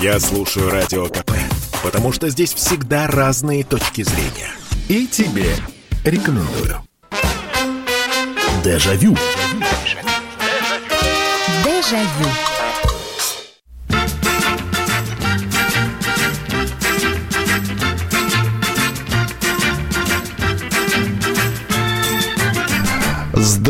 Я слушаю Радио КП, потому что здесь всегда разные точки зрения. И тебе рекомендую. Дежавю. Дежавю.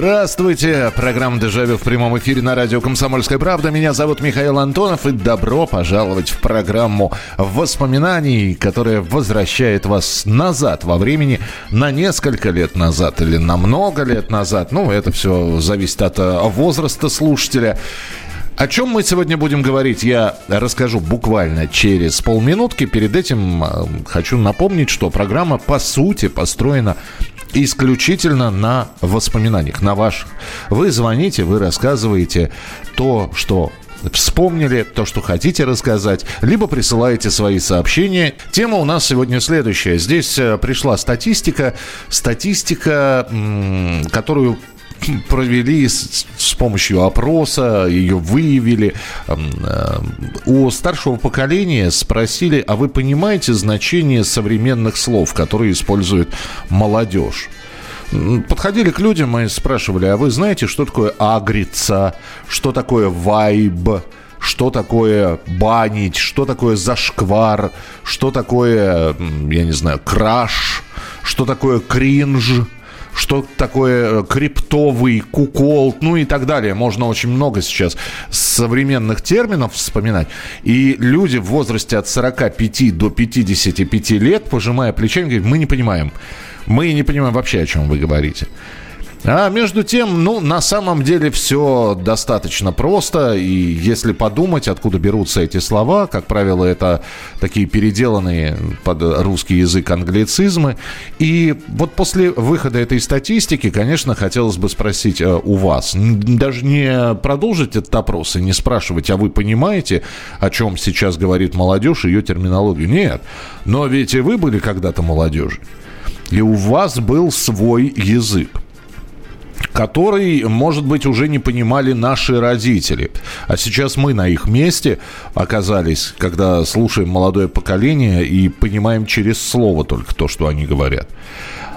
Здравствуйте! Программа «Дежавю» в прямом эфире на радио «Комсомольская правда». Меня зовут Михаил Антонов, и добро пожаловать в программу воспоминаний, которая возвращает вас назад во времени на несколько лет назад или на много лет назад. Ну, это все зависит от э, возраста слушателя. О чем мы сегодня будем говорить, я расскажу буквально через полминутки. Перед этим э, хочу напомнить, что программа по сути построена исключительно на воспоминаниях, на ваших. Вы звоните, вы рассказываете то, что вспомнили, то, что хотите рассказать, либо присылаете свои сообщения. Тема у нас сегодня следующая. Здесь э, пришла статистика, статистика, которую провели с, с помощью опроса, ее выявили. Э, у старшего поколения спросили, а вы понимаете значение современных слов, которые использует молодежь? Подходили к людям и спрашивали, а вы знаете, что такое агрица, что такое вайб, что такое банить, что такое зашквар, что такое, я не знаю, краш, что такое кринж – что такое э, криптовый, кукол, ну и так далее. Можно очень много сейчас современных терминов вспоминать. И люди в возрасте от 45 до 55 лет, пожимая плечами, говорят, мы не понимаем. Мы не понимаем вообще, о чем вы говорите. А между тем, ну, на самом деле все достаточно просто. И если подумать, откуда берутся эти слова, как правило, это такие переделанные под русский язык англицизмы. И вот после выхода этой статистики, конечно, хотелось бы спросить э, у вас, даже не продолжить этот опрос и не спрашивать, а вы понимаете, о чем сейчас говорит молодежь, ее терминологию? Нет. Но ведь и вы были когда-то молодежью. И у вас был свой язык который, может быть, уже не понимали наши родители. А сейчас мы на их месте оказались, когда слушаем молодое поколение и понимаем через слово только то, что они говорят.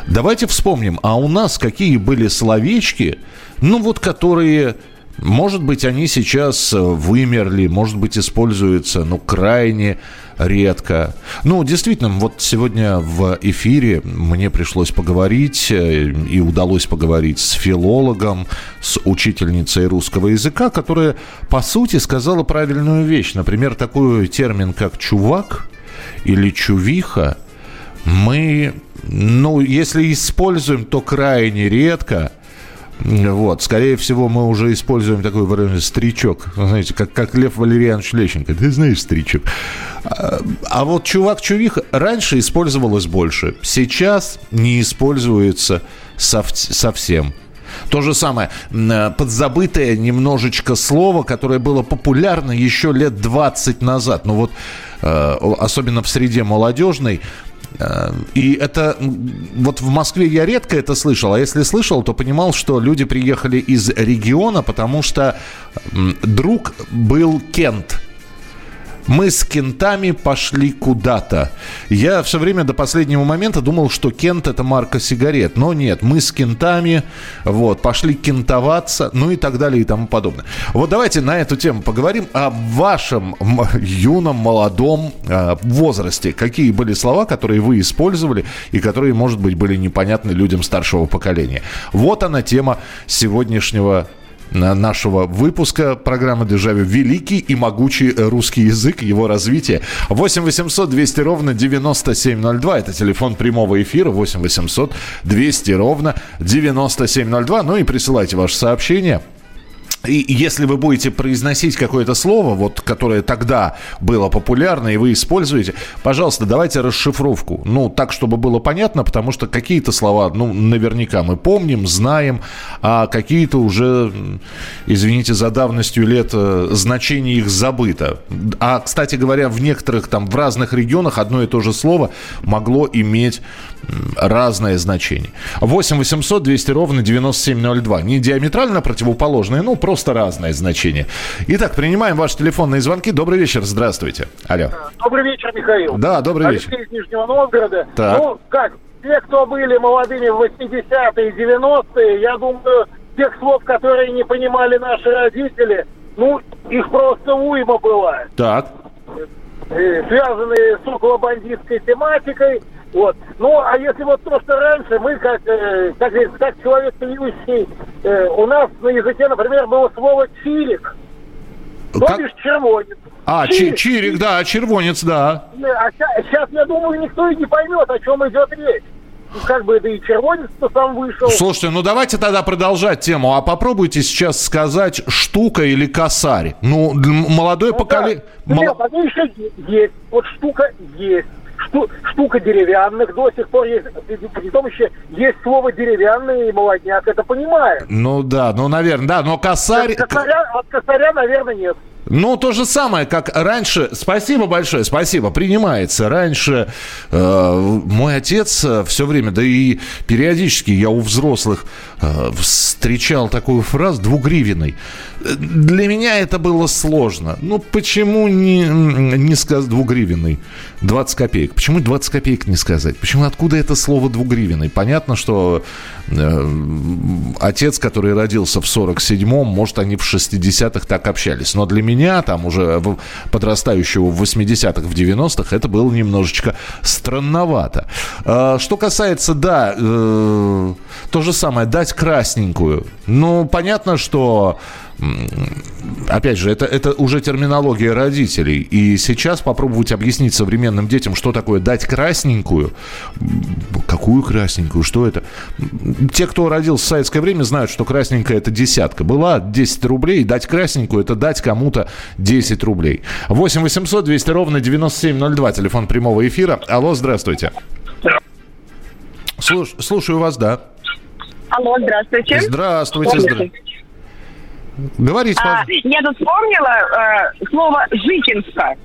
Давайте вспомним, а у нас какие были словечки, ну вот которые может быть, они сейчас вымерли, может быть, используются, ну, крайне редко. Ну, действительно, вот сегодня в эфире мне пришлось поговорить э, и удалось поговорить с филологом, с учительницей русского языка, которая, по сути, сказала правильную вещь. Например, такой термин, как «чувак» или «чувиха» мы, ну, если используем, то крайне редко – вот. Скорее всего, мы уже используем такой выражение «старичок». Знаете, как, как Лев Валерьянович Лещенко. Ты знаешь, старичок. А, а вот чувак-чувих раньше использовалось больше. Сейчас не используется сов- совсем. То же самое, подзабытое немножечко слово, которое было популярно еще лет 20 назад. Ну вот, э, особенно в среде молодежной, Э, и это вот в Москве я редко это слышал, а если слышал, то понимал, что люди приехали из региона, потому что друг был Кент – мы с кентами пошли куда-то. Я все время до последнего момента думал, что кент это марка сигарет. Но нет, мы с кентами вот, пошли кентоваться, ну и так далее и тому подобное. Вот давайте на эту тему поговорим о вашем юном, молодом э, возрасте. Какие были слова, которые вы использовали и которые, может быть, были непонятны людям старшего поколения. Вот она тема сегодняшнего нашего выпуска программы «Дежавю» «Великий и могучий русский язык, его развитие». 8 800 200 ровно 9702. Это телефон прямого эфира. 8 800 200 ровно 9702. Ну и присылайте ваши сообщения. И если вы будете произносить какое-то слово, вот, которое тогда было популярно, и вы используете, пожалуйста, давайте расшифровку. Ну, так, чтобы было понятно, потому что какие-то слова, ну, наверняка мы помним, знаем, а какие-то уже, извините за давностью лет, э, значение их забыто. А, кстати говоря, в некоторых там, в разных регионах одно и то же слово могло иметь разное значение. 8 800 200 ровно 9702. Не диаметрально противоположное, ну, просто просто разное значение. Итак, принимаем ваши телефонные звонки. Добрый вечер, здравствуйте. Алло. Добрый вечер, Михаил. Да, добрый Алексей вечер. из Нижнего Новгорода. Так. Ну, как, те, кто были молодыми в 80-е и 90-е, я думаю, тех слов, которые не понимали наши родители, ну, их просто уйма была. Так. Связанные с околобандитской тематикой. Вот. Ну, а если вот то, что раньше мы, как, э, как, как человек пьющий, э, у нас на языке, например, было слово «чирик», то Как- бишь «червонец». А, чи- чирик, да, червонец, да. А сейчас, я думаю, никто и не поймет, о чем идет речь. Ну, Как бы, да и червонец-то сам вышел. Слушайте, ну давайте тогда продолжать тему. А попробуйте сейчас сказать штука или косарь. Ну, молодое Ну, поколение... да. Нет, они еще есть. Вот штука есть. Шту- штука деревянных до сих пор есть. При при том еще есть слово деревянный, и молодняк это понимает. Ну да, ну, наверное, да, но косарь... Косаря, от косаря, наверное, нет. Ну, то же самое, как раньше. Спасибо большое, спасибо, принимается. Раньше э, мой отец все время, да и периодически я у взрослых э, встречал такую фразу двугривенный. Э, Для меня это было сложно. Ну, почему не, не сказать двугривенный? 20 копеек. Почему 20 копеек не сказать? Почему, откуда это слово двугривенный? Понятно, что э, отец, который родился в 47-м, может, они в 60-х так общались. Но для меня, там уже подрастающего в 80-х, в 90-х, это было немножечко странновато. А, Что касается, да, э, то же самое, дать красненькую. Ну, понятно, что опять же, это, это уже терминология родителей. И сейчас попробовать объяснить современным детям, что такое дать красненькую. Какую красненькую? Что это? Те, кто родился в советское время, знают, что красненькая это десятка. Была 10 рублей, дать красненькую это дать кому-то 10 рублей. 8 800 200 ровно 9702, телефон прямого эфира. Алло, здравствуйте. Слуш- слушаю вас, да. Алло, здравствуйте. Здравствуйте. здра- Говорите, А, я тут вспомнила э, слово «зыкинска».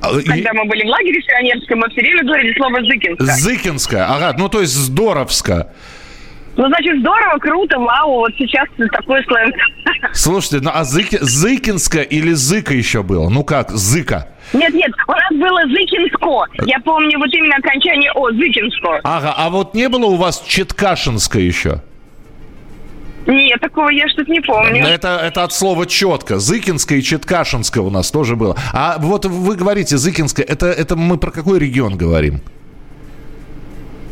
А, и- Когда мы были в лагере пионерском, мы все время говорили слово «зыкинска». Зыкинская. Ага, ну то есть здоровска. Ну, значит, здорово, круто, вау, вот сейчас такой сленг. Слушайте, ну а Зыки, Зыкинская или Зыка еще было? Ну как, Зыка? Нет, нет, у нас было «зыкинско». Я помню вот именно окончание «о», «зыкинско». Ага, а вот не было у вас Четкашинская еще? Нет, такого я что-то не помню. Это, это от слова четко. Зыкинская и Четкашинская у нас тоже было. А вот вы говорите Зыкинская, это, это мы про какой регион говорим?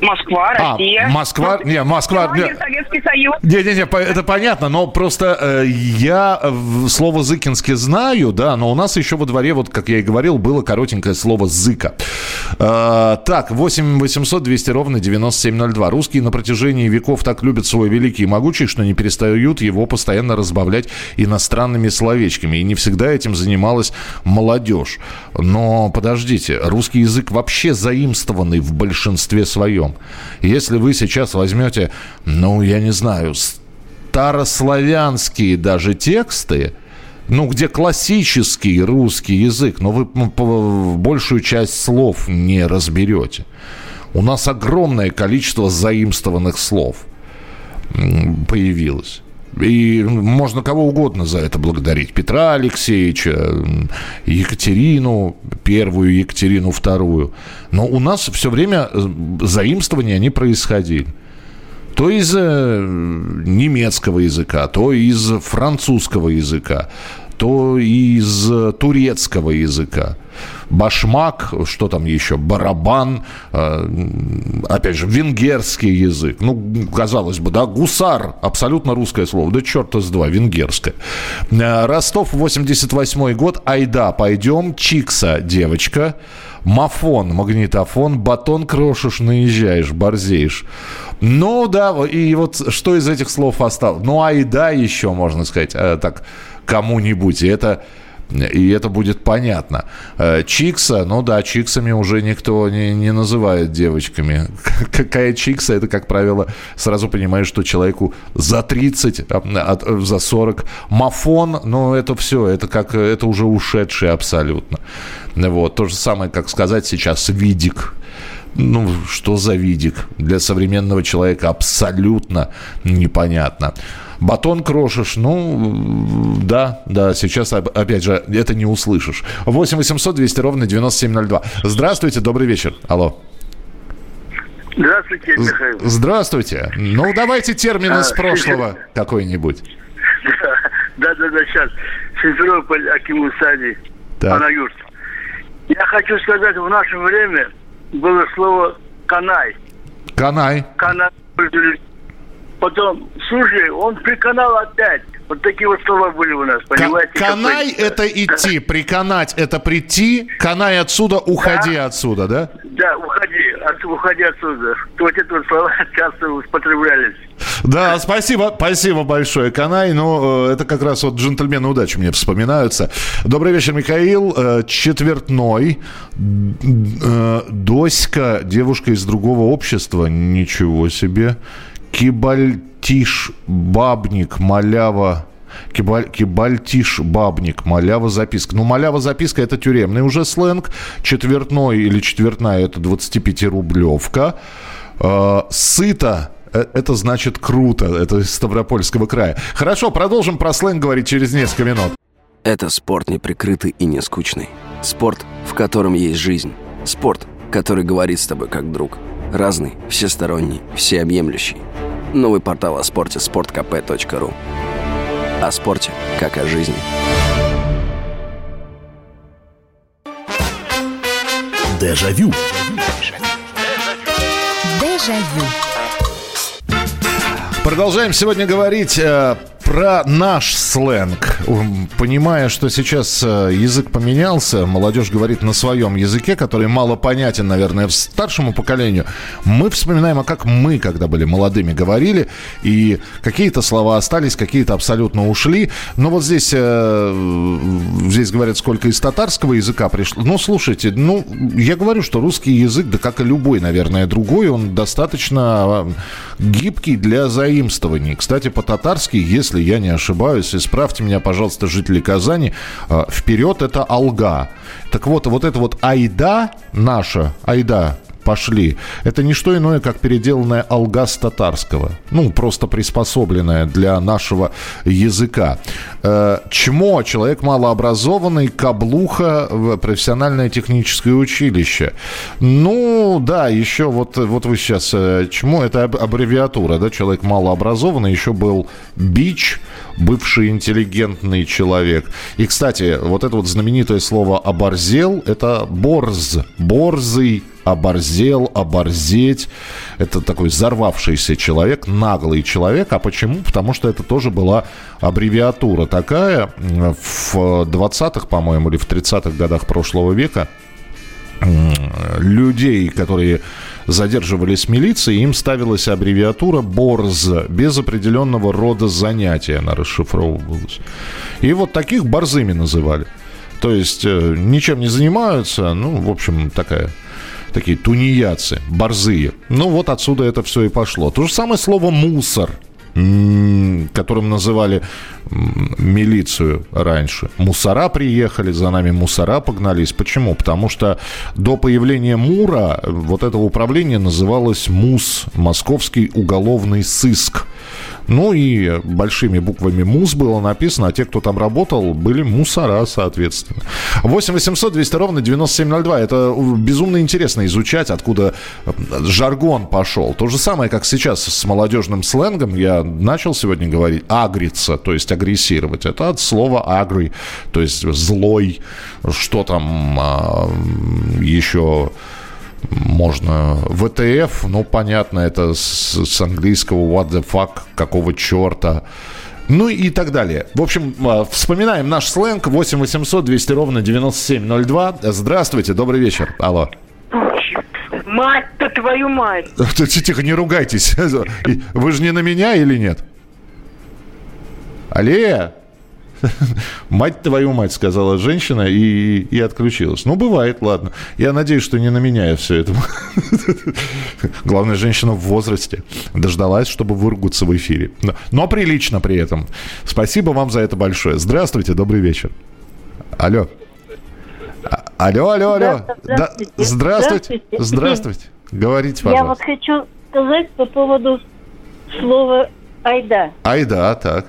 Москва, А, Россия. Москва, не, Москва, не. Сегодня Советский Союз. Не-не-не, по- это понятно, но просто э, я э, слово «зыкинский» знаю, да, но у нас еще во дворе, вот как я и говорил, было коротенькое слово «зыка». Э, так, 8 800 200 ровно 9702. Русские на протяжении веков так любят свой великий и могучий, что не перестают его постоянно разбавлять иностранными словечками. И не всегда этим занималась молодежь. Но подождите, русский язык вообще заимствованный в большинстве своем. Если вы сейчас возьмете, ну, я не знаю, старославянские даже тексты, ну, где классический русский язык, но вы большую часть слов не разберете. У нас огромное количество заимствованных слов появилось. И можно кого угодно за это благодарить. Петра Алексеевича, Екатерину, первую Екатерину вторую. Но у нас все время э, заимствования они происходили. То из э, немецкого языка, то из французского языка, то из э, турецкого языка. Башмак, что там еще, барабан, э, опять же, венгерский язык. Ну, казалось бы, да, гусар, абсолютно русское слово. Да черта с два, венгерское. Э, Ростов, 88 год, айда, пойдем, Чикса, девочка. Мафон, магнитофон, батон крошишь, наезжаешь, борзеешь. Ну да, и вот что из этих слов осталось? Ну, айда еще, можно сказать, так, кому-нибудь. И это, и это будет понятно. Э, Чикса, ну да, чиксами уже никто не, не называет девочками. Какая чикса, это, как правило, сразу понимаешь, что человеку за 30, а, за 40. Мафон, ну это все, это как, это уже ушедший абсолютно. Вот, то же самое, как сказать сейчас видик. Ну, что за видик? Для современного человека абсолютно непонятно. Батон крошишь, ну, да, да, сейчас, опять же, это не услышишь. 8 800 200 ровно 9702. Здравствуйте, добрый вечер. Алло. Здравствуйте, Михаил. Здравствуйте. Ну, давайте термин из а, прошлого какой-нибудь. Да, да, да, сейчас. Симферополь, Акимусади, Анаюрт. Я хочу сказать, в наше время было слово «канай». Канай. Канай. Потом, слушай, он приканал опять. Вот такие вот слова были у нас, понимаете? Канай – это идти, приканать – это прийти, канай отсюда, уходи да? отсюда, да? Да, уходи, от, уходи отсюда. Вот эти вот слова часто употреблялись. Да, спасибо, спасибо большое, Канай. Ну, э, это как раз вот джентльмены удачи мне вспоминаются. Добрый вечер, Михаил. Э, четвертной. Э, Доська, девушка из другого общества. Ничего себе. Кибальтиш, бабник, малява. Кибаль, кибальтиш бабник, малява записка. Ну, малява записка это тюремный уже сленг. Четвертной или четвертная это 25-рублевка. Э, сыто это значит круто. Это из Ставропольского края. Хорошо, продолжим про сленг говорить через несколько минут. Это спорт неприкрытый и не скучный. Спорт, в котором есть жизнь. Спорт, который говорит с тобой как друг. Разный, всесторонний, всеобъемлющий. Новый портал о спорте – sportkp.ru О спорте, как о жизни. Дежавю. Дежавю. Продолжаем сегодня говорить э, про наш сленг. Понимая, что сейчас э, язык поменялся, молодежь говорит на своем языке, который мало понятен, наверное, старшему поколению. Мы вспоминаем, а как мы, когда были молодыми, говорили, и какие-то слова остались, какие-то абсолютно ушли. Но вот здесь, э, здесь говорят, сколько из татарского языка пришло. Ну, слушайте, ну, я говорю, что русский язык, да как и любой, наверное, другой, он достаточно гибкий для заимствований. Кстати, по-татарски, если если я не ошибаюсь, исправьте меня, пожалуйста, жители Казани, а, вперед это алга. Так вот, вот это вот айда наша, айда, пошли. Это не что иное, как переделанная алгаз татарского. Ну, просто приспособленная для нашего языка. Э, чмо, человек малообразованный, каблуха, профессиональное техническое училище. Ну, да, еще вот, вот вы сейчас... Э, чмо, это аббревиатура, да, человек малообразованный, еще был бич, бывший интеллигентный человек. И, кстати, вот это вот знаменитое слово «оборзел» — это борз, борзый оборзел, оборзеть. Это такой взорвавшийся человек, наглый человек. А почему? Потому что это тоже была аббревиатура такая. В 20-х, по-моему, или в 30-х годах прошлого века людей, которые задерживались милицией, им ставилась аббревиатура БОРЗ, без определенного рода занятия она расшифровывалась. И вот таких борзыми называли. То есть э, ничем не занимаются, ну, в общем, такая такие тунеядцы, борзые. Ну вот отсюда это все и пошло. То же самое слово «мусор», которым называли милицию раньше. Мусора приехали, за нами мусора погнались. Почему? Потому что до появления МУРа вот это управление называлось МУС, Московский уголовный сыск. Ну и большими буквами МУС было написано, а те, кто там работал, были мусора, соответственно. 8 800 200 ровно 9702. Это безумно интересно изучать, откуда жаргон пошел. То же самое, как сейчас с молодежным сленгом. Я начал сегодня говорить агриться, то есть агрессировать. Это от слова агри, то есть злой, что там а, еще можно. ВТФ, ну, понятно, это с, с английского what the fuck, какого черта. Ну и так далее. В общем, а, вспоминаем наш сленг 8 800 200 ровно 9702. Здравствуйте, добрый вечер. Алло. Мать-то твою мать. Тихо, не ругайтесь. Вы же не на меня или нет? Аллея? Мать твою мать, сказала женщина и, и отключилась. Ну, бывает, ладно. Я надеюсь, что не на меня я все это. Главное, женщина в возрасте. Дождалась, чтобы выругаться в эфире. Но, но прилично при этом. Спасибо вам за это большое. Здравствуйте, добрый вечер. Алло. А, алло, алло, алло. Здравствуйте. Да, здравствуйте. Здравствуйте. Говорите, пожалуйста. Я вот хочу сказать по поводу слова Айда. Айда, так.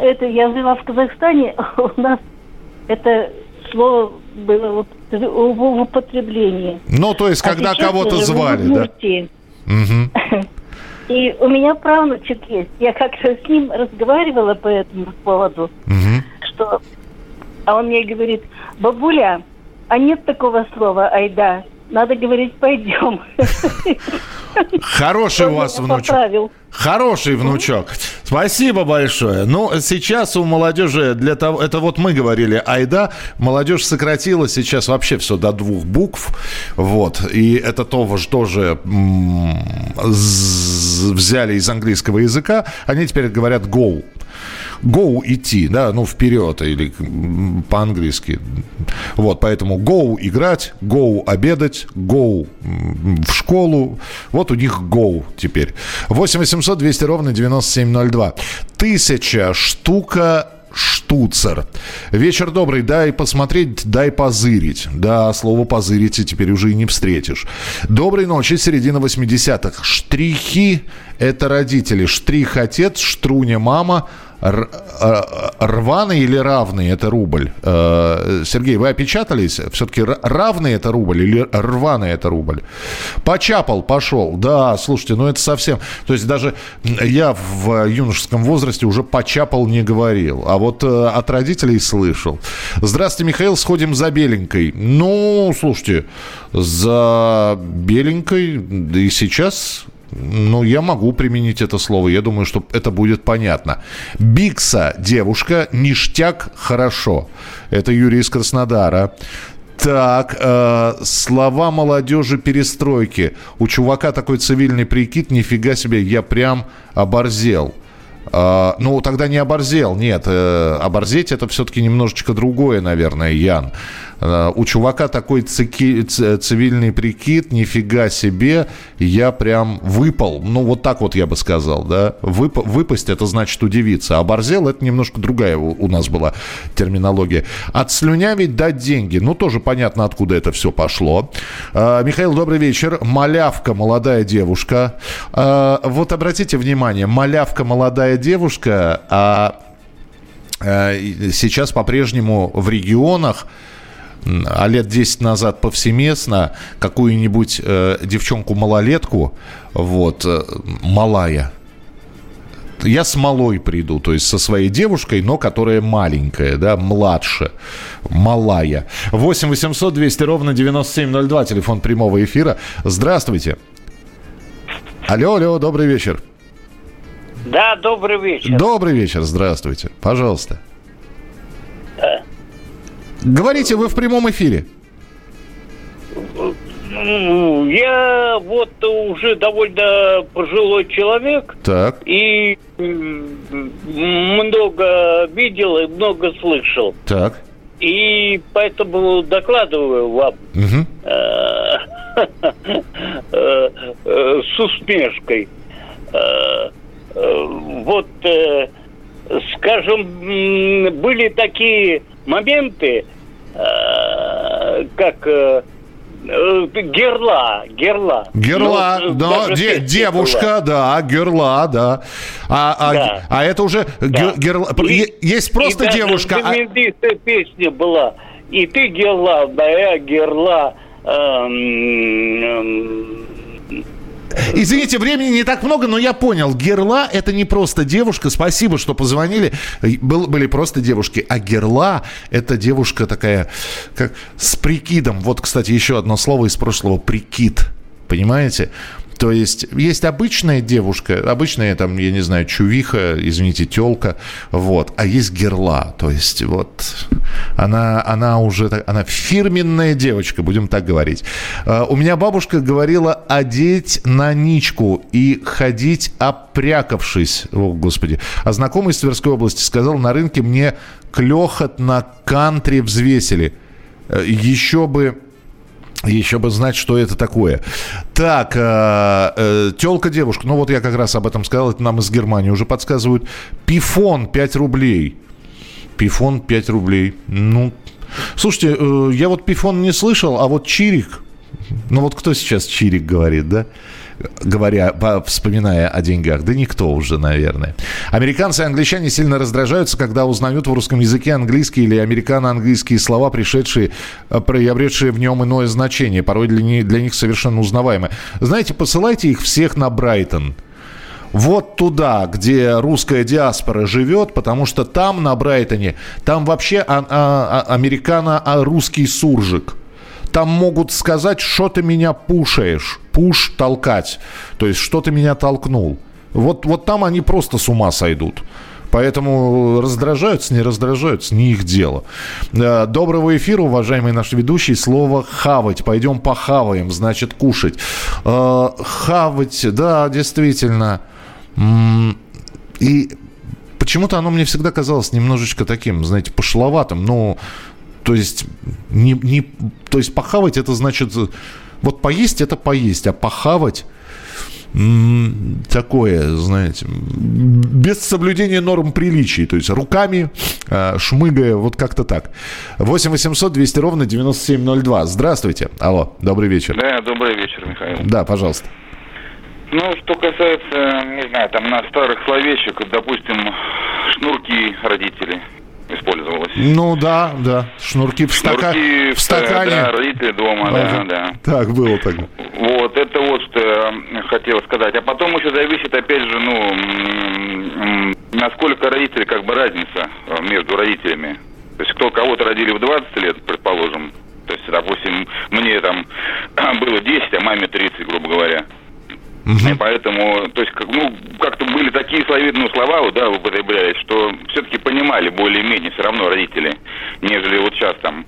Это я жила в Казахстане, у нас это слово было вот в употреблении. Ну, то есть, а когда кого-то звали, да? Угу. И у меня правнучек есть. Я как-то с ним разговаривала по этому поводу, угу. что... А он мне говорит, бабуля, а нет такого слова «айда». Надо говорить «пойдем». Хороший у вас внучок. Хороший внучок. Спасибо большое. Ну, сейчас у молодежи для того... Это вот мы говорили айда. Молодежь сократила сейчас вообще все до двух букв. Вот. И это тоже, тоже взяли из английского языка. Они теперь говорят go go идти, да, ну, вперед, или по-английски. Вот, поэтому go играть, go обедать, go в школу. Вот у них go теперь. 8 800 200 ровно 9702. Тысяча штука штуцер. Вечер добрый, дай посмотреть, дай позырить. Да, слово позырить теперь уже и не встретишь. Доброй ночи, середина 80-х. Штрихи – это родители. Штрих – отец, штруня – мама – рваный или равный это рубль? Э, Сергей, вы опечатались? Все-таки равный это рубль или рваный это рубль? Почапал, пошел. Да, слушайте, ну это совсем... То есть даже я в юношеском возрасте уже почапал не говорил. А вот э, от родителей слышал. Здравствуйте, Михаил, сходим за беленькой. Ну, слушайте, за беленькой и сейчас ну, я могу применить это слово. Я думаю, что это будет понятно. Бикса, девушка, ништяк, хорошо. Это Юрий из Краснодара. Так, э, слова молодежи перестройки. У чувака такой цивильный прикид, нифига себе, я прям оборзел. Э, ну, тогда не оборзел, нет. Э, оборзеть это все-таки немножечко другое, наверное, Ян. Э, у чувака такой цики, цивильный прикид, нифига себе, я прям выпал. Ну, вот так вот я бы сказал, да. Вып, выпасть это значит удивиться. А борзел это немножко другая у, нас была терминология. Отслюнявить, дать деньги. Ну, тоже понятно, откуда это все пошло. Э, Михаил, добрый вечер. Малявка, молодая девушка. Э, вот обратите внимание, малявка, молодая девушка, а сейчас по-прежнему в регионах а лет 10 назад повсеместно какую-нибудь э, девчонку-малолетку, вот, э, малая, я с малой приду, то есть со своей девушкой, но которая маленькая, да, младше, малая. 8 800 200 ровно 9702, телефон прямого эфира. Здравствуйте. Алло, алло, добрый вечер. Да, добрый вечер. Добрый вечер, здравствуйте. Пожалуйста. Говорите, вы в прямом эфире. Я вот уже довольно пожилой человек. Так. И много видел и много слышал. Так. И поэтому докладываю вам угу. с усмешкой. Вот, скажем, были такие моменты, Э, как э, э, Герла, Герла. Герла, ну, да, де, девушка, была. да, Герла, да. А, а, да. а это уже да. Герла. И, есть просто и девушка. А... песня была. И ты Герла, да я Герла. Эм, эм, Извините, времени не так много, но я понял. Герла – это не просто девушка. Спасибо, что позвонили. Был, были просто девушки. А герла – это девушка такая, как с прикидом. Вот, кстати, еще одно слово из прошлого – прикид. Понимаете? То есть есть обычная девушка, обычная там, я не знаю, чувиха, извините, телка, вот, а есть герла, то есть вот она, она уже, она фирменная девочка, будем так говорить. А, у меня бабушка говорила одеть на ничку и ходить опрякавшись, о, господи. А знакомый из Тверской области сказал, на рынке мне клехот на кантри взвесили. Э, Еще бы еще бы знать, что это такое. Так, э, э, телка девушка. Ну вот я как раз об этом сказал. Это нам из Германии уже подсказывают. Пифон 5 рублей. Пифон 5 рублей. Ну, слушайте, э, я вот пифон не слышал, а вот чирик. Ну вот кто сейчас чирик говорит, да? Говоря, вспоминая о деньгах? Да никто уже, наверное. Американцы и англичане сильно раздражаются, когда узнают в русском языке английские или американо-английские слова, пришедшие, э, приобретшие в нем иное значение, порой для них, для них совершенно узнаваемые. Знаете, посылайте их всех на Брайтон вот туда, где русская диаспора живет, потому что там, на Брайтоне, там вообще а, а, а, американо-русский суржик. Там могут сказать, что ты меня пушаешь. Пуш – толкать. То есть, что ты меня толкнул. Вот, вот там они просто с ума сойдут. Поэтому раздражаются, не раздражаются, не их дело. Э, доброго эфира, уважаемый наш ведущий. Слово «хавать». Пойдем похаваем, значит, кушать. Э, хавать, да, действительно. И почему-то оно мне всегда казалось немножечко таким, знаете, пошловатым. Ну, то есть, не, не, то есть похавать это значит... Вот поесть это поесть, а похавать такое, знаете, без соблюдения норм приличий, то есть руками э, шмыгая, вот как-то так. 8 800 200 ровно 9702. Здравствуйте. Алло, добрый вечер. Да, добрый вечер, Михаил. Да, пожалуйста. Ну, что касается, не знаю, там на старых словечек, допустим, шнурки родителей использовалось. Ну да, да. Шнурки в, стака... Шнурки в стакане. Да, родители дома, ага. да, да. Так, было так. Вот, это вот что я хотел сказать. А потом еще зависит, опять же, ну, насколько родители, как бы разница между родителями. То есть кто кого-то родили в 20 лет, предположим, то есть, допустим, мне там было 10, а маме 30, грубо говоря. Угу. Поэтому, то есть, как, ну, как-то были такие словидные слова, вот, да, употреблялись, что все-таки понимали более-менее все равно родители, нежели вот сейчас там.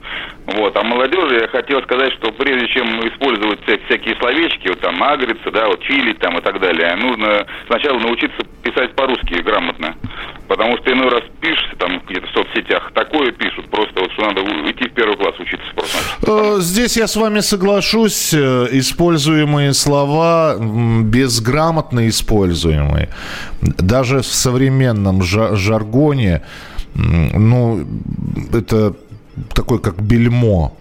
Вот. А молодежи я хотел сказать, что прежде чем использовать всякие словечки, вот там агриться, да, вот чилить там и так далее, нужно сначала научиться писать по-русски грамотно. Потому что иной раз пишешь там где-то в соцсетях, такое пишут, просто вот что надо идти в первый класс учиться просто. Э, здесь я с вами соглашусь. Э, используемые слова безграмотно используемые. Даже в современном жаргоне, ну, это такой как бельмо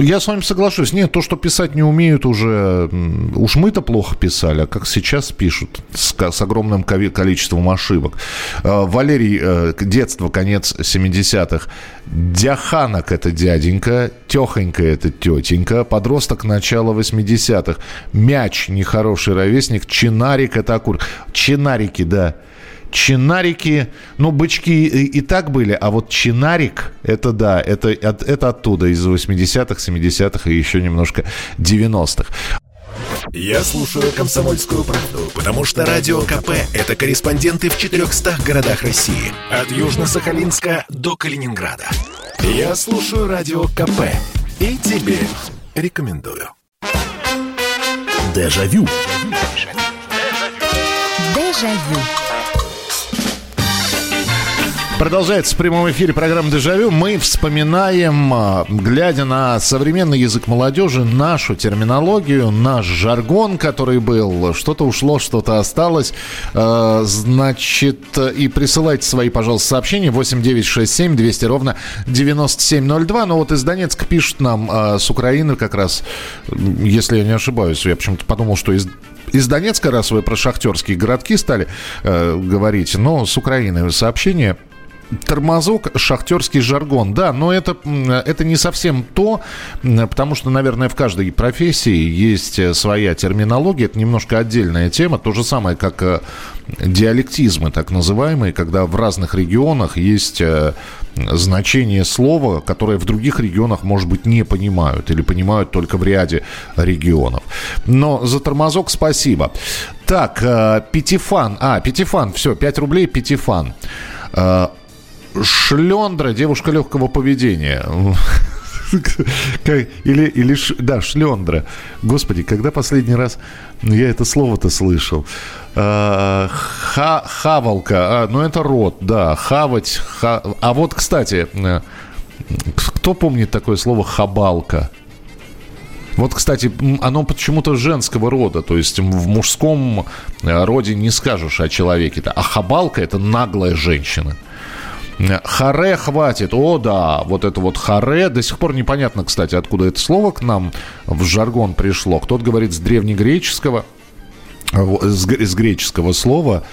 я с вами соглашусь. Нет, то, что писать не умеют уже... Уж мы-то плохо писали, а как сейчас пишут с, с огромным количеством ошибок. Э, Валерий, э, детство, конец 70-х. Дяханок – это дяденька, Техонька – это тетенька, подросток – начала 80-х. Мяч – нехороший ровесник, Чинарик – это акур. Чинарики, да чинарики, ну, бычки и, и так были, а вот чинарик, это да, это, это оттуда, из 80-х, 70-х и еще немножко 90-х. Я слушаю «Комсомольскую правду», потому что «Радио КП» — это корреспонденты в 400 городах России. От Южно-Сахалинска до Калининграда. Я слушаю «Радио КП» и тебе рекомендую. Дежавю. Дежавю. Продолжается в прямом эфире программа «Дежавю». Мы вспоминаем, а, глядя на современный язык молодежи, нашу терминологию, наш жаргон, который был. Что-то ушло, что-то осталось. А, значит, и присылайте свои, пожалуйста, сообщения 8967 200 ровно 9702. Но вот из Донецка пишут нам а, с Украины как раз, если я не ошибаюсь. Я почему-то подумал, что из из Донецка, раз вы про шахтерские городки стали э, говорить, но с Украины сообщение Тормозок, шахтерский жаргон. Да, но это, это не совсем то, потому что, наверное, в каждой профессии есть э, своя терминология. Это немножко отдельная тема. То же самое, как э, диалектизмы, так называемые, когда в разных регионах есть э, значение слова, которое в других регионах, может быть, не понимают или понимают только в ряде регионов. Но за тормозок спасибо. Так, Пятифан. А, Пятифан, все, 5 рублей Пятифан. Шлендра, девушка легкого поведения. Или, или, да, шлендра. Господи, когда последний раз я это слово-то слышал? А, ха, хавалка, а, ну это рот, да, хавать. Ха... А вот, кстати, э, кто помнит такое слово хабалка? Вот, кстати, оно почему-то женского рода, то есть в мужском э, роде не скажешь о человеке. А хабалка – это наглая женщина. Харе хватит. О, да, вот это вот харе. До сих пор непонятно, кстати, откуда это слово к нам в жаргон пришло. Кто-то говорит с древнегреческого, с греческого слова.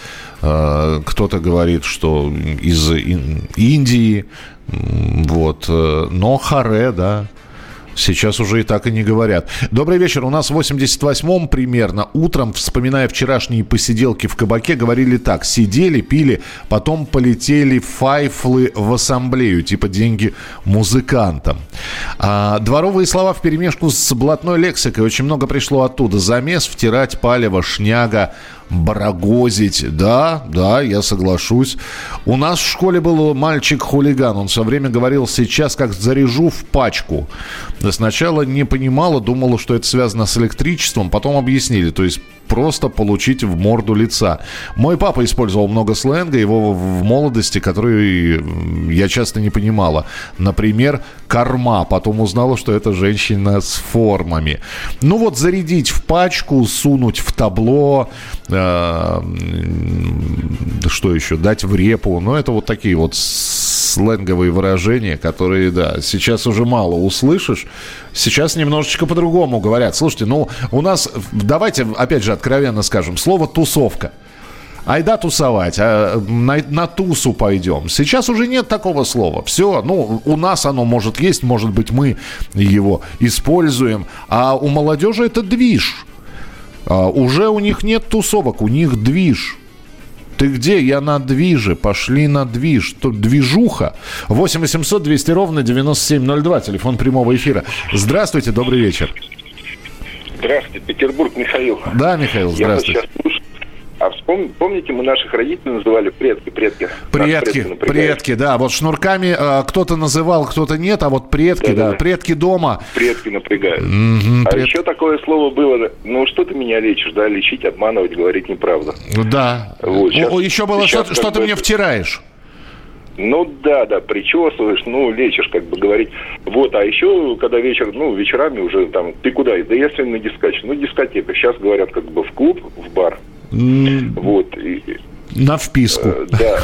Э, кто-то говорит, что из Индии. Вот. Э, но харе, да, Сейчас уже и так и не говорят. Добрый вечер. У нас в 88-м примерно утром, вспоминая вчерашние посиделки в кабаке, говорили так. Сидели, пили, потом полетели файфлы в ассамблею, типа деньги музыкантам. А, дворовые слова в перемешку с блатной лексикой. Очень много пришло оттуда. Замес, втирать, палево, шняга, барагозить. Да, да, я соглашусь. У нас в школе был мальчик-хулиган. Он все время говорил, сейчас как заряжу в пачку. Сначала не понимала, думала, что это связано с электричеством. Потом объяснили. То есть просто получить в морду лица. Мой папа использовал много сленга, его в молодости, который я часто не понимала. Например, корма. Потом узнала, что это женщина с формами. Ну вот зарядить в пачку, сунуть в табло, э, что еще, дать в репу. Ну это вот такие вот сленговые выражения, которые, да, сейчас уже мало услышишь. Сейчас немножечко по-другому говорят. Слушайте, ну, у нас, давайте, опять же, откровенно скажем, слово «тусовка». Айда тусовать, а на, на тусу пойдем. Сейчас уже нет такого слова. Все, ну, у нас оно может есть, может быть, мы его используем. А у молодежи это движ. А уже у них нет тусовок, у них движ. Ты где? Я на движе. Пошли на движ. Тут движуха. 8 800 200 ровно 9702. Телефон прямого эфира. Здравствуйте, добрый вечер. Здравствуйте, Петербург, Михаил. Да, Михаил, здравствуйте. Я сейчас а вспом... помните, мы наших родителей называли предки, предки. Предки, предки, да. Вот шнурками э, кто-то называл, кто-то нет, а вот предки, да, да, да. предки дома. Предки напрягают. Mm-hmm, а пред... еще такое слово было, ну что ты меня лечишь, да, лечить, обманывать, говорить неправду. Да. Вот, сейчас, О, еще было, что, что ты мне втираешь. Ну да, да, причесываешь, ну, лечишь, как бы говорить. Вот, а еще, когда вечер, ну, вечерами уже там, ты куда? Да если на дискач. Ну, дискотека. Сейчас говорят, как бы в клуб, в бар. Вот. На вписку. Э, да.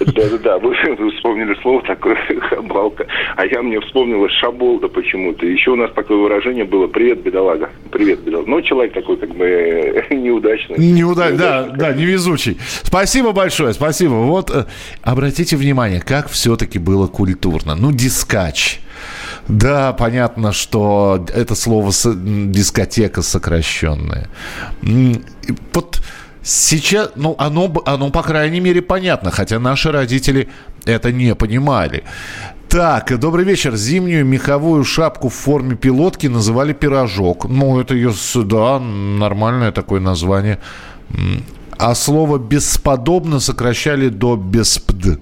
Да, да, да. Вы, вы вспомнили слово такое хабалка. А я мне вспомнила шаболда почему-то. Еще у нас такое выражение было Привет, бедолага. Привет, бедолага. Ну, человек такой, как бы неудачный. Неудачный, да, да, невезучий. Спасибо большое, спасибо. Вот э, обратите внимание, как все-таки было культурно. Ну, дискач. Да, понятно, что это слово дискотека сокращенная. Вот сейчас, ну, оно, оно, по крайней мере, понятно, хотя наши родители это не понимали. Так, добрый вечер. Зимнюю меховую шапку в форме пилотки называли пирожок. Ну, это ее, да, нормальное такое название. А слово «бесподобно» сокращали до «беспд».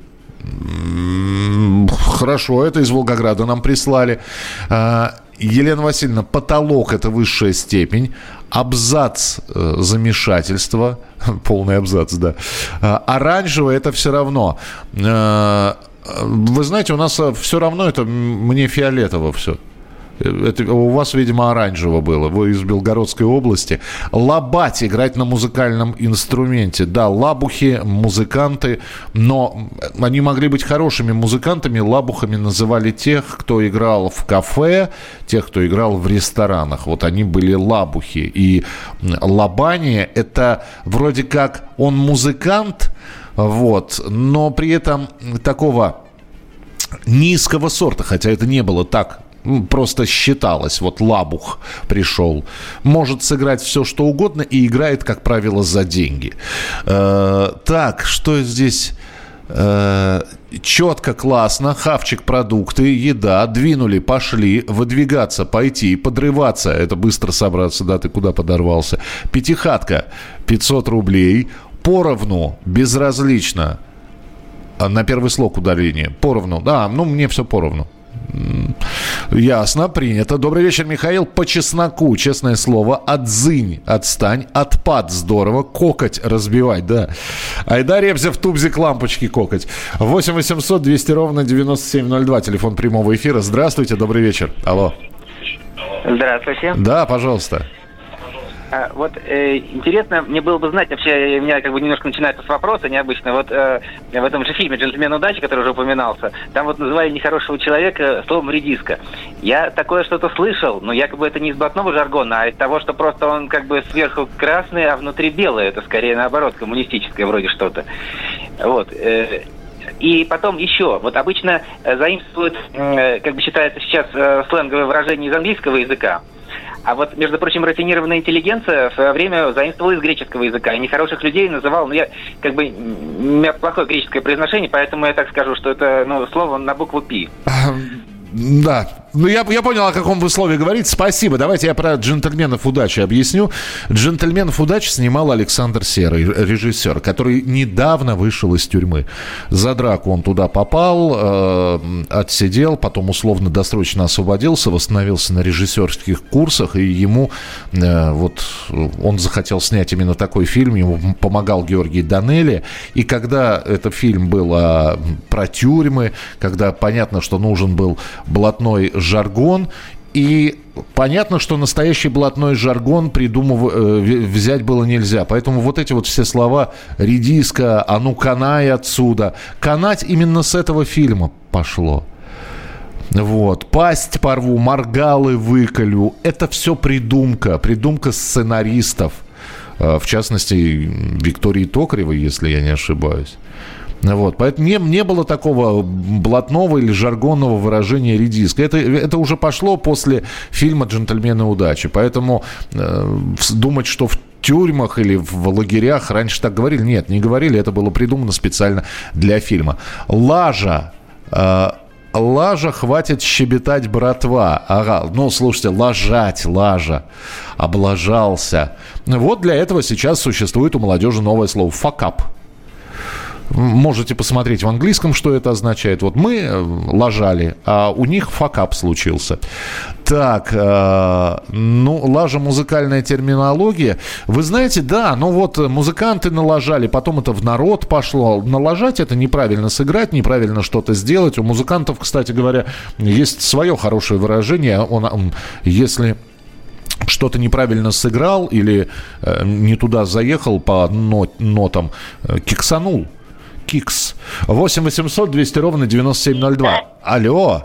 Хорошо, это из Волгограда нам прислали. А, Елена Васильевна, потолок – это высшая степень. Абзац э, – замешательство. Полный абзац, да. А, оранжевое – это все равно. А, вы знаете, у нас все равно это мне фиолетово все. Это у вас, видимо, оранжево было. Вы из Белгородской области. Лабать, играть на музыкальном инструменте. Да, лабухи, музыканты, но они могли быть хорошими музыкантами. Лабухами называли тех, кто играл в кафе, тех, кто играл в ресторанах. Вот они были лабухи. И лабание – это вроде как он музыкант, вот, но при этом такого низкого сорта, хотя это не было так просто считалось, вот Лабух пришел, может сыграть все, что угодно и играет, как правило, за деньги. Э, так, что здесь... Э, четко, классно, хавчик, продукты, еда, двинули, пошли, выдвигаться, пойти, подрываться, это быстро собраться, да, ты куда подорвался. Пятихатка, 500 рублей, поровну, безразлично, на первый слог ударение, поровну, да, ну мне все поровну. Ясно, принято. Добрый вечер, Михаил. По чесноку, честное слово, отзынь, отстань, отпад, здорово, кокоть разбивать, да. Айда Ребзя в тубзик лампочки кокоть. 8 800 200 ровно 9702, телефон прямого эфира. Здравствуйте, добрый вечер. Алло. Здравствуйте. Да, пожалуйста. Вот э, интересно, мне было бы знать, вообще, у меня как бы немножко начинается с вопроса необычно. Вот э, в этом же фильме «Джентльмен удачи», который уже упоминался, там вот называли нехорошего человека словом «редиска». Я такое что-то слышал, но якобы это не из блатного жаргона, а из того, что просто он как бы сверху красный, а внутри белый. Это скорее наоборот, коммунистическое вроде что-то. Вот. Э, и потом еще, вот обычно заимствуют, э, как бы считается сейчас, э, сленговое выражение из английского языка. А вот, между прочим, рафинированная интеллигенция в свое время заимствовала из греческого языка. И нехороших людей называл, ну, я, как бы, у меня плохое греческое произношение, поэтому я так скажу, что это, ну, слово на букву «пи». Да, ну, я, я понял, о каком вы слове говорите. Спасибо. Давайте я про «Джентльменов удачи» объясню. «Джентльменов удачи» снимал Александр Серый, режиссер, который недавно вышел из тюрьмы. За драку он туда попал, э, отсидел, потом условно-досрочно освободился, восстановился на режиссерских курсах, и ему э, вот он захотел снять именно такой фильм, ему помогал Георгий Данелли. И когда этот фильм был э, про тюрьмы, когда понятно, что нужен был блатной жаргон. И понятно, что настоящий блатной жаргон придумав, э, взять было нельзя. Поэтому вот эти вот все слова «редиска», «а ну канай отсюда», канать именно с этого фильма пошло. Вот. Пасть порву, моргалы выколю. Это все придумка. Придумка сценаристов. Э, в частности, Виктории Токаревой, если я не ошибаюсь. Вот. Поэтому не, не было такого блатного или жаргонного выражения редиска. Это, это уже пошло после фильма «Джентльмены удачи». Поэтому э, думать, что в тюрьмах или в лагерях раньше так говорили. Нет, не говорили. Это было придумано специально для фильма. Лажа. Э, Лажа, хватит щебетать, братва. Ага, ну, слушайте, лажать, лажа. Облажался. Вот для этого сейчас существует у молодежи новое слово «факап». Можете посмотреть в английском, что это означает. Вот мы э, лажали, а у них факап случился. Так, э, ну, лажа музыкальная терминология. Вы знаете, да, ну вот музыканты налажали, потом это в народ пошло. Налажать это неправильно сыграть, неправильно что-то сделать. У музыкантов, кстати говоря, есть свое хорошее выражение. Он, он если что-то неправильно сыграл или э, не туда заехал по нот, нотам, э, киксанул. Кикс. 8 800 200 ровно 9702. Алло.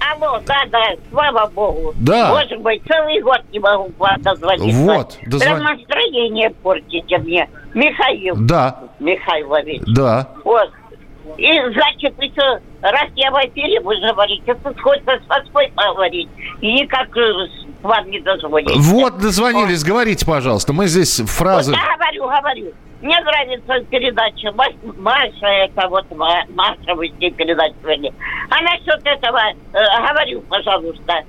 Алло, да, да, слава богу. Да. Боже мой, целый год не могу вам дозвониться. Вот, дозвон... Прям настроение портите мне. Михаил. Да. Михайлович. Да. Вот. И, значит, еще, раз я в эфире, вы говорите, тут хочется с Москвой поговорить. И никак э, вам не дозвонить. Вот, дозвонились, вот. говорите, пожалуйста. Мы здесь фразы... Вот, я говорю, говорю. Мне нравится передача Маша, это вот Маша, вы с ней передачу вели. А насчет этого, э, говорю, пожалуйста,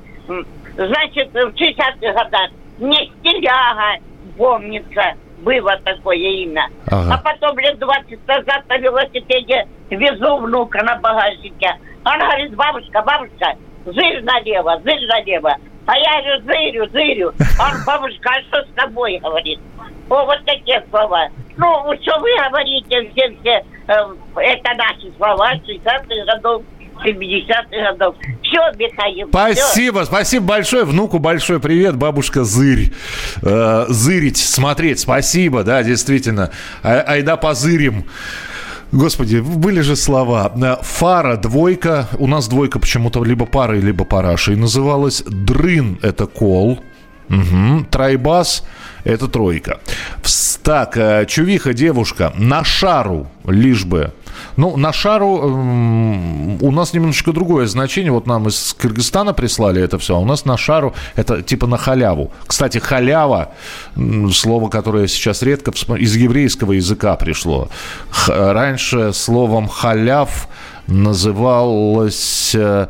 значит, в 60-х годах мне стиляга помнится, было такое имя. Ага. А потом лет 20 назад на велосипеде везу внука на багажнике. Он говорит, бабушка, бабушка, зырь налево, зырь налево. А я говорю, зырю, зырю. Он, бабушка, а что с тобой, говорит? О, вот такие слова. Ну, что вы говорите, все, все, э, это наши слова 60-х годов. 70-х годов. Все, Михаил. Спасибо, все. спасибо большое. Внуку большой привет, бабушка Зырь. Э, зырить, смотреть, спасибо, да, действительно. А, айда позырим. Господи, были же слова. Э, Фара, двойка. У нас двойка почему-то либо парой, либо парашей называлась. Дрын – это кол. Угу. Трайбас – это тройка. Так, э, чувиха девушка. На шару, лишь бы. Ну, на шару у нас немножечко другое значение. Вот нам из Кыргызстана прислали это все. А у нас на шару это типа на халяву. Кстати, халява, слово, которое сейчас редко из еврейского языка пришло. Раньше словом халяв называлось э,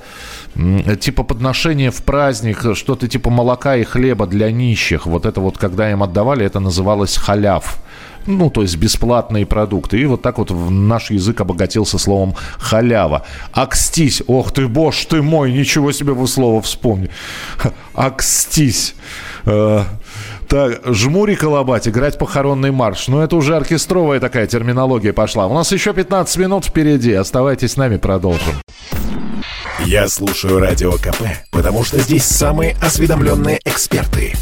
типа подношение в праздник, что-то типа молока и хлеба для нищих. Вот это вот, когда им отдавали, это называлось халяв. Ну, то есть бесплатные продукты. И вот так вот наш язык обогатился словом халява. Акстись. Ох ты, боже ты мой, ничего себе вы слово вспомни. Акстись. Э, так, жмури колобать, играть похоронный марш. Ну, это уже оркестровая такая терминология пошла. У нас еще 15 минут впереди. Оставайтесь с нами, продолжим. Я слушаю Радио КП, потому что здесь самые осведомленные эксперты.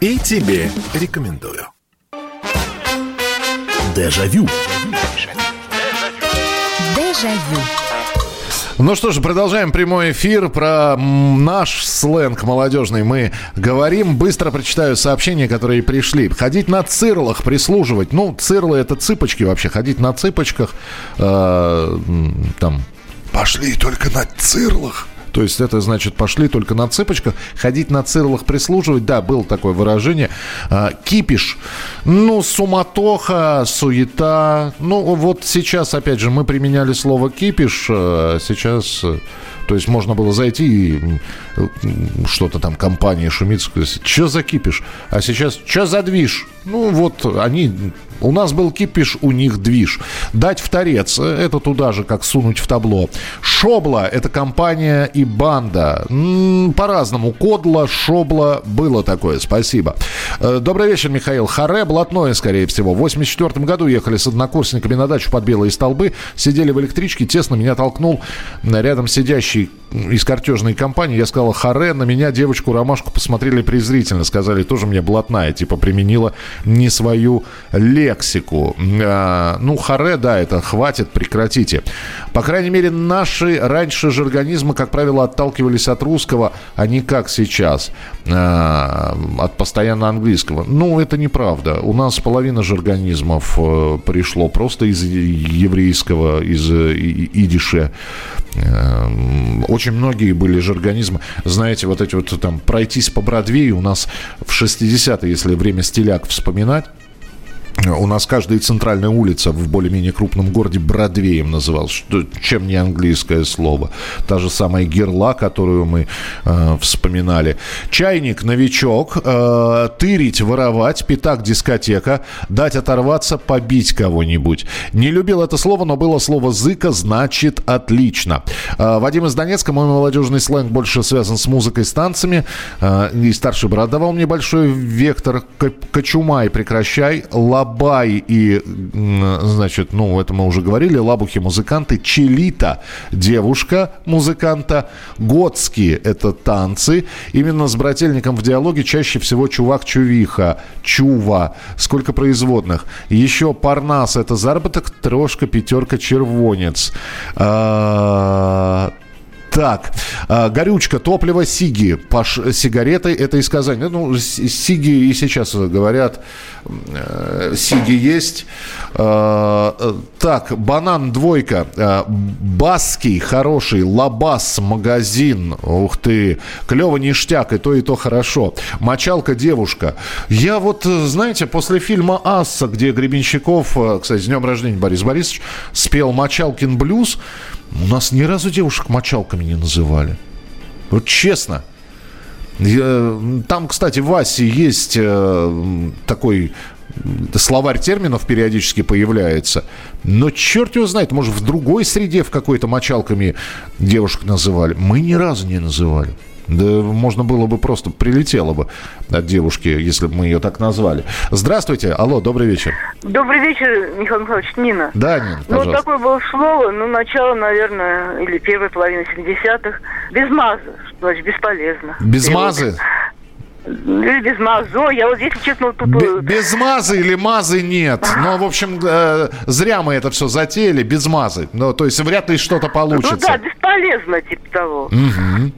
И тебе рекомендую. Дежавю. Дежавю. Ну что ж, продолжаем прямой эфир про наш сленг молодежный. Мы говорим, быстро прочитаю сообщения, которые пришли. Ходить на цирлах, прислуживать. Ну, цирлы это цыпочки вообще. Ходить на цыпочках, э, там, пошли только на цирлах. То есть это значит пошли только на цыпочках, ходить на цирлах, прислуживать. Да, было такое выражение. А, кипиш. Ну, суматоха, суета. Ну, вот сейчас, опять же, мы применяли слово кипиш. А сейчас то есть можно было зайти и что-то там компания шумит, сказать, что за кипиш? А сейчас, что за движ? Ну вот они, у нас был кипиш, у них движ. Дать в торец, это туда же, как сунуть в табло. Шобла, это компания и банда. По-разному. Кодла, Шобла, было такое, спасибо. Э, добрый вечер, Михаил. Харе, блатное, скорее всего. В 84 году ехали с однокурсниками на дачу под Белые столбы, сидели в электричке, тесно меня толкнул рядом сидящий из картежной компании, я сказал харе, на меня девочку Ромашку посмотрели презрительно, сказали, тоже мне блатная, типа применила не свою лексику. А, ну, харе, да, это хватит, прекратите. По крайней мере, наши раньше же организмы, как правило, отталкивались от русского, а не как сейчас, а, от постоянно английского. Ну, это неправда. У нас половина же организмов э, пришло просто из еврейского, из э, идише. Эм, очень многие были же организмы, знаете, вот эти вот там пройтись по Бродвею у нас в 60-е, если время стиляк вспоминать, у нас каждая центральная улица в более-менее крупном городе Бродвеем называлась, что, чем не английское слово. Та же самая Герла, которую мы э, вспоминали. Чайник, новичок, э, тырить, воровать, пятак, дискотека, дать оторваться, побить кого-нибудь. Не любил это слово, но было слово «зыка», значит «отлично». Э, Вадим из Донецка, мой молодежный сленг больше связан с музыкой, с танцами. Э, и старший брат давал мне большой вектор. Кочумай, прекращай, лаб Бабай и, значит, ну, это мы уже говорили, Лабухи музыканты, Челита девушка музыканта, Готские это танцы. Именно с брательником в диалоге чаще всего чувак-чувиха, чува. Сколько производных. Еще Парнас это заработок, трошка, пятерка, червонец. Так, а, горючка, топливо, сиги. Паш, сигареты, это из Казани. Ну, сиги и сейчас говорят, э, сиги есть. А, так, банан, двойка. А, Баский, хороший. Лабас, магазин. Ух ты. Клево, ништяк, и то, и то хорошо. Мочалка, девушка. Я вот, знаете, после фильма «Асса», где Гребенщиков, э, кстати, с днем рождения Борис Борисович, спел «Мочалкин блюз», у нас ни разу девушек мочалками не называли. Вот честно. Там, кстати, в Асе есть э, такой словарь терминов периодически появляется. Но черт его знает, может, в другой среде в какой-то мочалками девушек называли. Мы ни разу не называли. Да можно было бы просто, прилетело бы от девушки, если бы мы ее так назвали. Здравствуйте, алло, добрый вечер. Добрый вечер, Михаил Михайлович, Нина. Да, Нина, пожалуйста. Ну, такое было слово, ну, начало, наверное, или первой половины 70-х. Без мазы, что значит бесполезно. Без мазы? Или без мазо. Я вот, если честно, вот тут... Э, без мазы или мазы нет. Но, в общем, э, зря мы это все затеяли, без мазы. Ну, то есть вряд ли что-то получится. Ну да, бесполезно, типа того. Угу.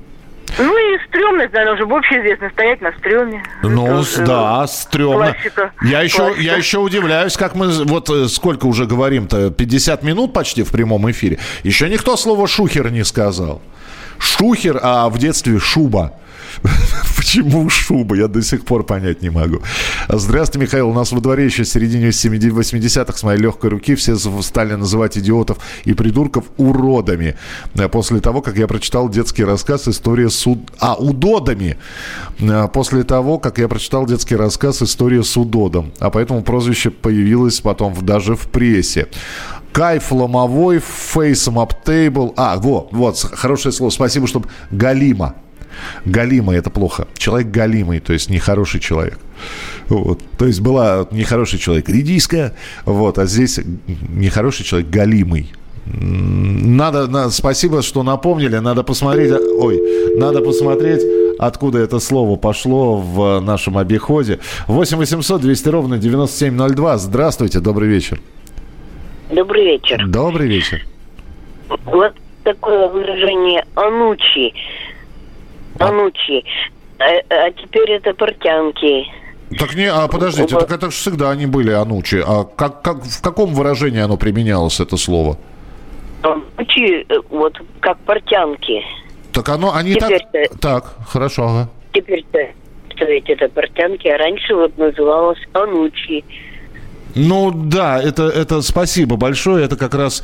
Ну и стрёмность, наверное, уже вообще известно, стоять на стреме. Ну, это, да, стрёмно. Классика. Я еще, Классика. я еще удивляюсь, как мы, вот э, сколько уже говорим-то, 50 минут почти в прямом эфире. Еще никто слово «шухер» не сказал. Шухер, а в детстве шуба. Почему шуба? Я до сих пор понять не могу. Здравствуйте, Михаил. У нас во дворе еще в середине 80-х с моей легкой руки все стали называть идиотов и придурков уродами. После того, как я прочитал детский рассказ «История с... Уд... А, удодами. После того, как я прочитал детский рассказ «История с удодом». А поэтому прозвище появилось потом даже в прессе. Кайф ломовой, фейсом аптейбл. А, вот, вот, хорошее слово. Спасибо, чтобы Галима. Галимый – это плохо. Человек галимый, то есть нехороший человек. Вот. То есть была нехороший человек редиска, вот, а здесь нехороший человек галимый. Надо, надо, спасибо, что напомнили. Надо посмотреть. Ой, надо посмотреть откуда это слово пошло в нашем обиходе. 8 800 200 ровно 9702. Здравствуйте, добрый вечер. Добрый вечер. Добрый вечер. Вот такое выражение «анучи». «Анучи». А, а теперь это портянки. Так не, а подождите, так это же всегда они были анучи. А как, как, в каком выражении оно применялось, это слово? Анучи, э, вот как портянки. Так оно, они так... Так, хорошо, ага. Теперь-то, это портянки, а раньше вот называлось анучи. Ну да, это, это спасибо большое. Это как раз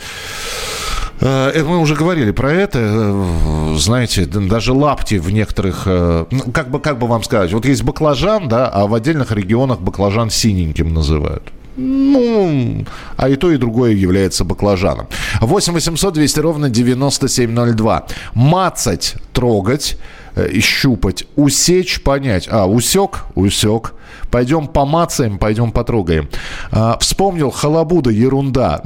э, это мы уже говорили про это. Э, знаете, даже лапти в некоторых... Э, ну, как бы, как бы вам сказать? Вот есть баклажан, да, а в отдельных регионах баклажан синеньким называют. Ну, а и то, и другое является баклажаном. 8 800 200 ровно 9702. Мацать, трогать, щупать, усечь, понять. А, усек, усек. Пойдем помацаем, пойдем потрогаем. А, вспомнил, халабуда, ерунда.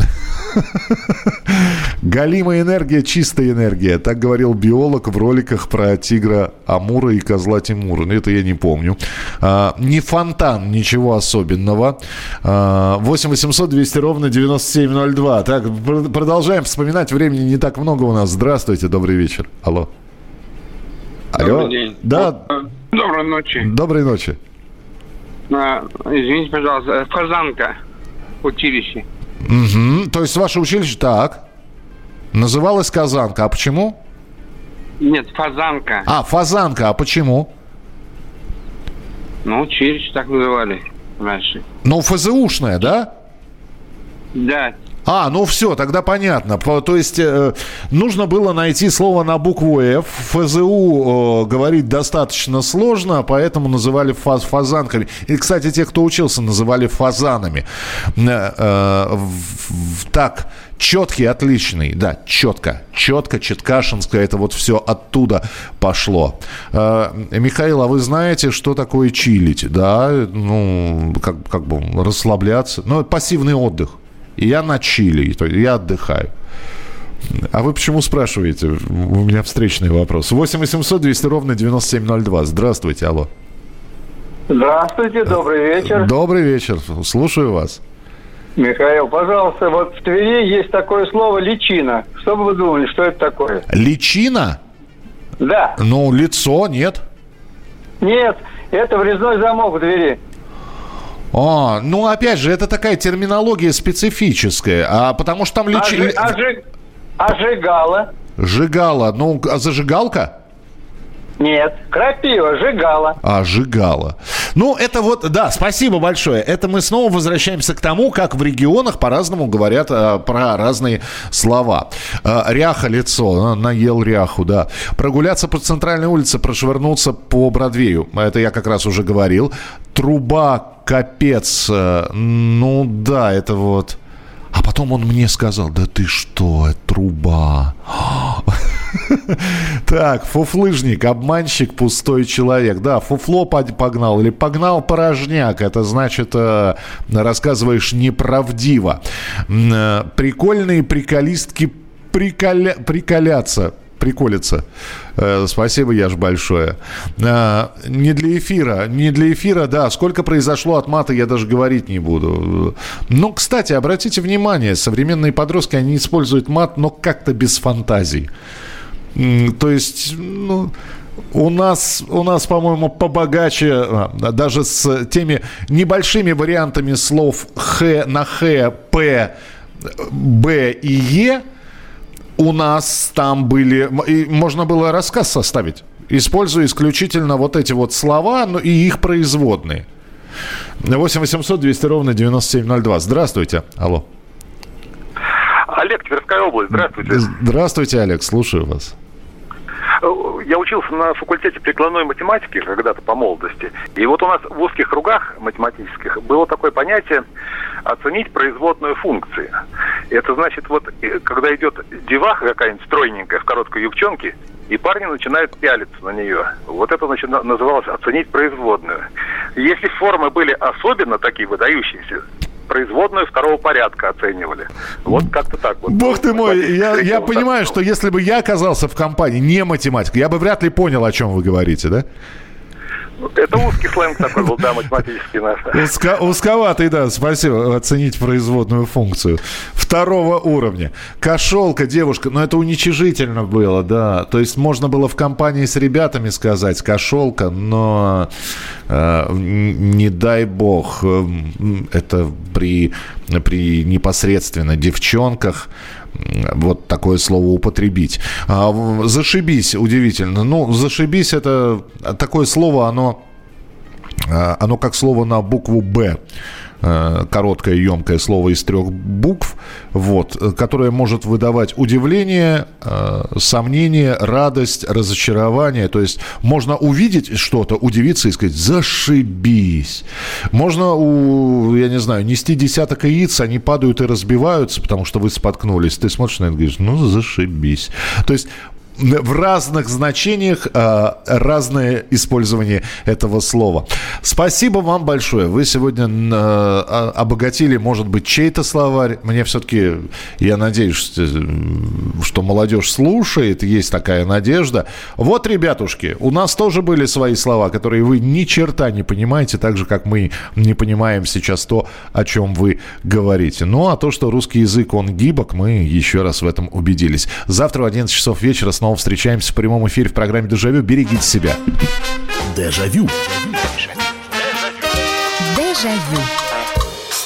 Галимая энергия, чистая энергия. Так говорил биолог в роликах про тигра Амура и козла Тимура. Ну, это я не помню. А, не фонтан, ничего особенного. А, 8 800 200 ровно 9702. Так, продолжаем вспоминать. Времени не так много у нас. Здравствуйте, добрый вечер. Алло. Алло. Добрый день. Да. Доброй ночи. Доброй ночи. А, извините, пожалуйста, Фазанка училище. Угу. То есть ваше училище так. Называлось Казанка. А почему? Нет, Фазанка. А, Фазанка. А почему? Ну, училище так называли раньше. Ну, ФЗУшное, да? Да, а, ну все, тогда понятно. То есть э, нужно было найти слово на букву F. ФЗУ э, говорить достаточно сложно, поэтому называли фаз фазанками. И, кстати, те, кто учился, называли фазанами. Э, э, в, так, четкий, отличный, да, четко, четко, четкашинское, это вот все оттуда пошло. Э, Михаил, а вы знаете, что такое чилить, да, ну, как, как бы расслабляться, ну, пассивный отдых. И я на чили, то я отдыхаю. А вы почему спрашиваете? У меня встречный вопрос. 8 800 200 ровно 9702. Здравствуйте, алло. Здравствуйте, добрый вечер. Добрый вечер, слушаю вас. Михаил, пожалуйста, вот в Твери есть такое слово «личина». Что бы вы думали, что это такое? Личина? Да. Ну, лицо, нет? Нет, это врезной замок в двери. А, ну опять же, это такая терминология специфическая, а потому что там лич... Ожи... Ожи... Ожигала. Жигала, ну, а зажигалка? Нет, крапива, жигала. А, жигала. Ну, это вот, да, спасибо большое. Это мы снова возвращаемся к тому, как в регионах по-разному говорят а, про разные слова. А, ряха лицо, а, наел ряху, да. Прогуляться по центральной улице, прошвырнуться по Бродвею. Это я как раз уже говорил. Труба, капец. А, ну, да, это вот... А потом он мне сказал, да ты что, труба. Так, фуфлыжник, обманщик, пустой человек. Да, фуфло погнал или погнал порожняк. Это значит, э, рассказываешь неправдиво. Э, прикольные приколистки приколя... приколятся приколится. Э, спасибо, Яш, большое. Э, не для эфира. Не для эфира, да. Сколько произошло от мата, я даже говорить не буду. Ну, кстати, обратите внимание, современные подростки, они используют мат, но как-то без фантазий. То есть, ну, у нас, у нас, по-моему, побогаче, а, даже с теми небольшими вариантами слов Х на Х, П, Б и Е, у нас там были... И можно было рассказ составить, используя исключительно вот эти вот слова ну, и их производные. 8 800 200 ровно 9702. Здравствуйте. Алло. Олег, Тверская область. Здравствуйте. Здравствуйте, Олег. Слушаю вас. Я учился на факультете прикладной математики когда-то по молодости. И вот у нас в узких кругах математических было такое понятие оценить производную функции. Это значит, вот когда идет деваха какая-нибудь стройненькая в короткой юбчонке, и парни начинают пялиться на нее. Вот это значит, называлось оценить производную. Если формы были особенно такие выдающиеся, производную второго порядка оценивали. Вот как-то так вот. Бог ты мой, я, я понимаю, что если бы я оказался в компании не математик, я бы вряд ли понял, о чем вы говорите, да? Это узкий сленг такой был, да, математический наш. Узко, узковатый, да, спасибо. Оценить производную функцию. Второго уровня. Кошелка, девушка, но это уничижительно было, да. То есть можно было в компании с ребятами сказать кошелка, но э, не дай бог, э, это при, при непосредственно девчонках вот такое слово употребить. А, зашибись, удивительно. Ну, зашибись это такое слово, оно, а, оно как слово на букву Б. Э, короткое, емкое слово из трех букв, вот, которое может выдавать удивление, э, сомнение, радость, разочарование. То есть можно увидеть что-то, удивиться и сказать «зашибись». Можно, у, я не знаю, нести десяток яиц, они падают и разбиваются, потому что вы споткнулись. Ты смотришь на это и говоришь «ну, зашибись». То есть в разных значениях э, разное использование этого слова. Спасибо вам большое. Вы сегодня э, обогатили, может быть, чей-то словарь. Мне все-таки, я надеюсь, что молодежь слушает, есть такая надежда. Вот, ребятушки, у нас тоже были свои слова, которые вы ни черта не понимаете, так же, как мы не понимаем сейчас то, о чем вы говорите. Ну, а то, что русский язык, он гибок, мы еще раз в этом убедились. Завтра в 11 часов вечера снова встречаемся в прямом эфире в программе «Дежавю». Берегите себя. Дежавю. Дежавю.